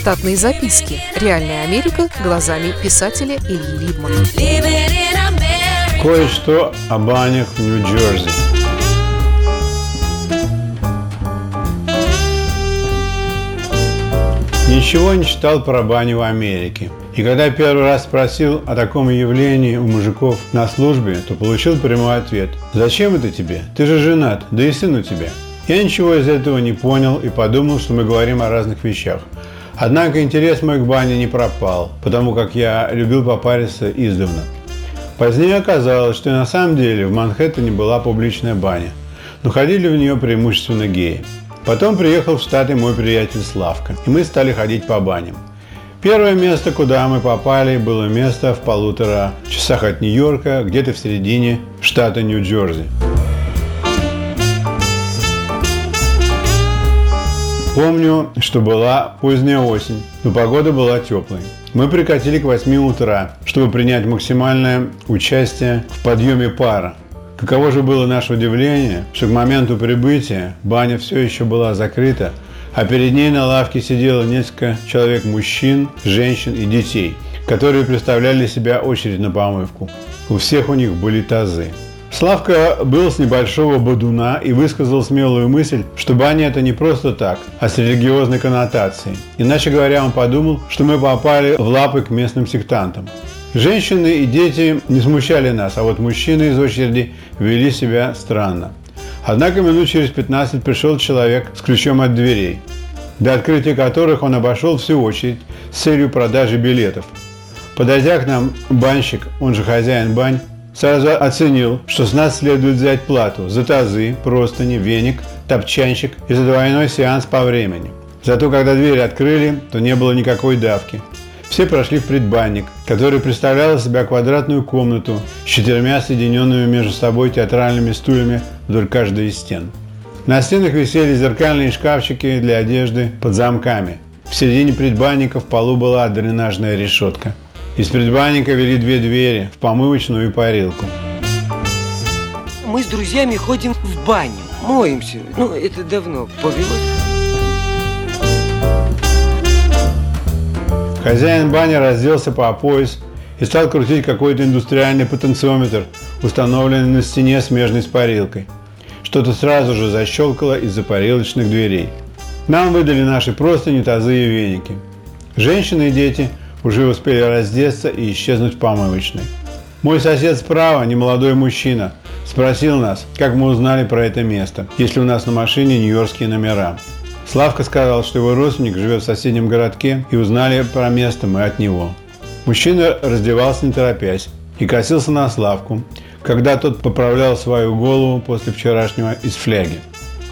Штатные записки. Реальная Америка глазами писателя Ильи Либмана. Кое-что о банях в Нью-Джерси. Ничего не читал про бани в Америке. И когда первый раз спросил о таком явлении у мужиков на службе, то получил прямой ответ. «Зачем это тебе? Ты же женат, да и сын у тебя». Я ничего из этого не понял и подумал, что мы говорим о разных вещах. Однако интерес мой к бане не пропал, потому как я любил попариться издавна. Позднее оказалось, что на самом деле в Манхэттене была публичная баня, но ходили в нее преимущественно геи. Потом приехал в Штаты мой приятель Славка, и мы стали ходить по баням. Первое место, куда мы попали, было место в полутора часах от Нью-Йорка, где-то в середине штата Нью-Джерси. Помню, что была поздняя осень, но погода была теплой. Мы прикатили к 8 утра, чтобы принять максимальное участие в подъеме пара. Каково же было наше удивление, что к моменту прибытия баня все еще была закрыта, а перед ней на лавке сидело несколько человек мужчин, женщин и детей, которые представляли себя очередь на помывку. У всех у них были тазы. Славка был с небольшого бодуна и высказал смелую мысль, что баня это не просто так, а с религиозной коннотацией. Иначе говоря, он подумал, что мы попали в лапы к местным сектантам. Женщины и дети не смущали нас, а вот мужчины из очереди вели себя странно. Однако минут через 15 пришел человек с ключом от дверей, до открытия которых он обошел всю очередь с целью продажи билетов. Подойдя к нам, банщик, он же хозяин бань, сразу оценил, что с нас следует взять плату за тазы, простыни, веник, топчанчик и за двойной сеанс по времени. Зато когда двери открыли, то не было никакой давки. Все прошли в предбанник, который представлял из себя квадратную комнату с четырьмя соединенными между собой театральными стульями вдоль каждой из стен. На стенах висели зеркальные шкафчики для одежды под замками. В середине предбанника в полу была дренажная решетка. Из предбанника вели две двери в помывочную и парилку. Мы с друзьями ходим в баню, моемся. Ну, это давно повелось. Хозяин бани разделся по пояс и стал крутить какой-то индустриальный потенциометр, установленный на стене смежной с парилкой. Что-то сразу же защелкало из-за парилочных дверей. Нам выдали наши простыни, тазы и веники. Женщины и дети уже успели раздеться и исчезнуть в помывочной. Мой сосед справа, немолодой мужчина, спросил нас, как мы узнали про это место, если у нас на машине нью-йоркские номера. Славка сказал, что его родственник живет в соседнем городке и узнали про место мы от него. Мужчина раздевался не торопясь и косился на Славку, когда тот поправлял свою голову после вчерашнего из фляги.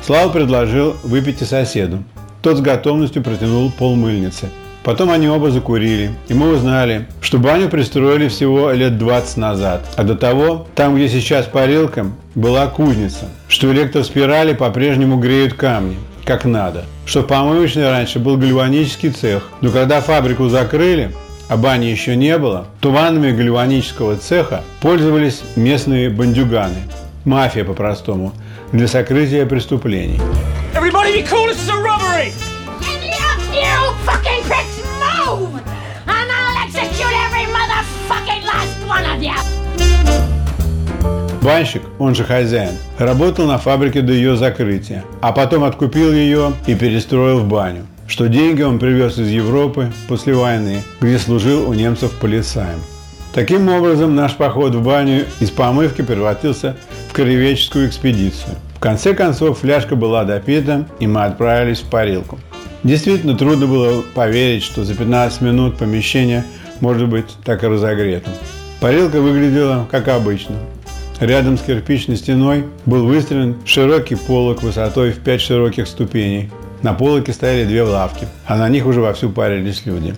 Слава предложил выпить и соседу. Тот с готовностью протянул пол мыльницы. Потом они оба закурили, и мы узнали, что баню пристроили всего лет 20 назад. А до того, там, где сейчас парилка, была кузница, что электроспирали по-прежнему греют камни как надо. Что помывочный раньше был гальванический цех, но когда фабрику закрыли, а бани еще не было, то ваннами гальванического цеха пользовались местные бандюганы, мафия по-простому, для сокрытия преступлений. Everybody be cool, this is a robbery! Any of you fucking pricks Банщик, он же хозяин, работал на фабрике до ее закрытия, а потом откупил ее и перестроил в баню. Что деньги он привез из Европы после войны, где служил у немцев полицаем. Таким образом, наш поход в баню из помывки превратился в краеведческую экспедицию. В конце концов, фляжка была допита, и мы отправились в парилку. Действительно трудно было поверить, что за 15 минут помещение может быть так и разогретым. Парилка выглядела как обычно. Рядом с кирпичной стеной был выстроен широкий полок высотой в пять широких ступеней. На полоке стояли две лавки, а на них уже вовсю парились люди.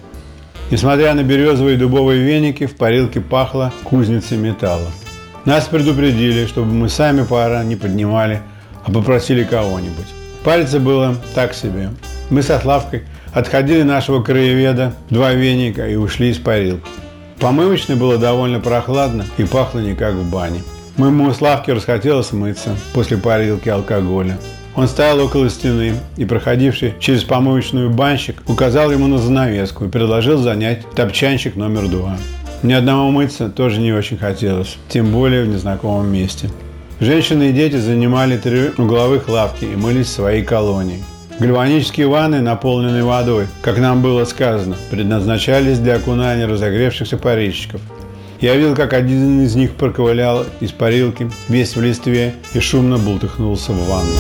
Несмотря на березовые и дубовые веники, в парилке пахло кузницей металла. Нас предупредили, чтобы мы сами пара не поднимали, а попросили кого-нибудь. Пальцы было так себе. Мы со Славкой отходили нашего краеведа, два веника и ушли из парилки. Помывочной было довольно прохладно и пахло не как в бане. Моему Славке расхотелось мыться после парилки алкоголя. Он стоял около стены, и проходивший через помоечную банщик указал ему на занавеску и предложил занять топчанчик номер два. Мне одному мыться тоже не очень хотелось, тем более в незнакомом месте. Женщины и дети занимали три угловых лавки и мылись в своей колонии. Гальванические ванны, наполненные водой, как нам было сказано, предназначались для окунания разогревшихся парильщиков. Я видел, как один из них проковылял из парилки, весь в листве, и шумно бултыхнулся в ванну.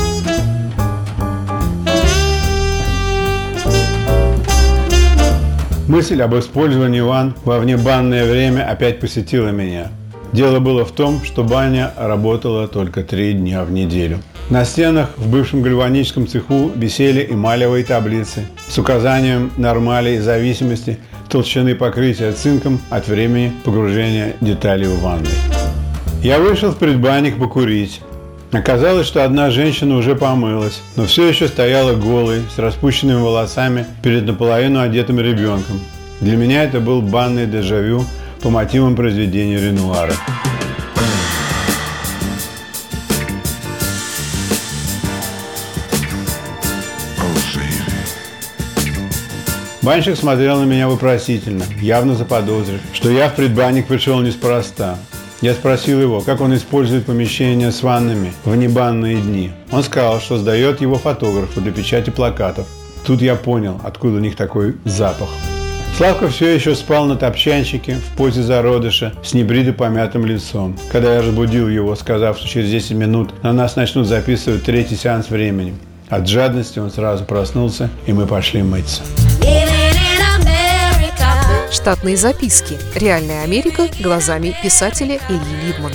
Мысль об использовании ванн во внебанное время опять посетила меня. Дело было в том, что баня работала только три дня в неделю. На стенах в бывшем гальваническом цеху висели эмалевые таблицы с указанием нормали зависимости толщины покрытия цинком от времени погружения деталей в ванной. Я вышел в предбанник покурить. Оказалось, что одна женщина уже помылась, но все еще стояла голой, с распущенными волосами перед наполовину одетым ребенком. Для меня это был банный дежавю по мотивам произведения Ренуара. Банщик смотрел на меня вопросительно, явно заподозрив, что я в предбанник пришел неспроста. Я спросил его, как он использует помещение с ваннами в небанные дни. Он сказал, что сдает его фотографу для печати плакатов. Тут я понял, откуда у них такой запах. Славка все еще спал на топчанчике в позе зародыша с небрито помятым лицом. Когда я разбудил его, сказав, что через 10 минут на нас начнут записывать третий сеанс времени. От жадности он сразу проснулся, и мы пошли мыться. Штатные записки. Реальная Америка глазами писателя Ильи Либмана.